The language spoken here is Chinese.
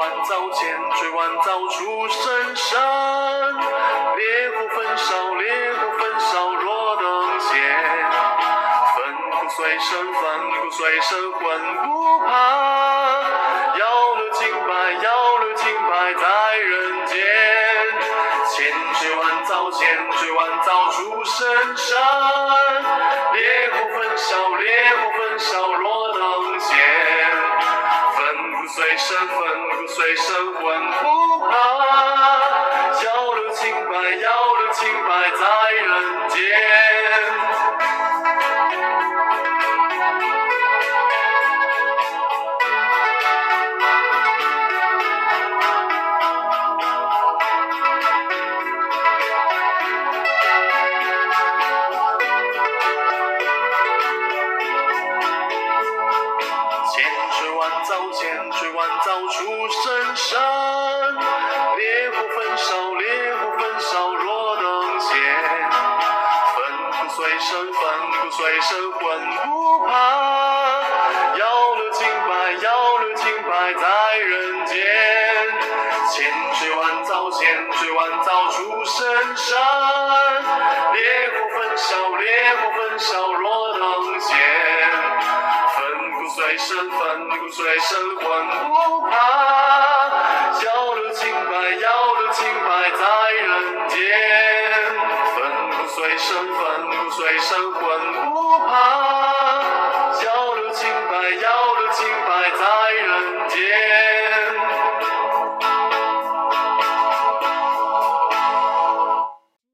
万早千锤万凿出深山烈火焚烧烈火焚烧若等闲粉骨碎身粉骨碎身浑不怕要留清白要留清白在人间千锤万凿千锤万凿出深山烈火焚烧烈火身，奋骨碎身魂不怕。要留清白，要留清白在人间。万凿，千锤万凿出深山。烈火焚烧，烈火焚烧若等闲。粉骨碎身，粉骨碎身魂不怕。要留清白，要留清白在人间。千锤万凿，千锤万凿出深山。烈火焚烧，烈火焚烧若等闲。奋骨碎身，奋骨碎身魂不怕。要留清白，要留清白在人间。奋骨碎身，奋骨碎身魂不怕。要留清白，要留清白在人间。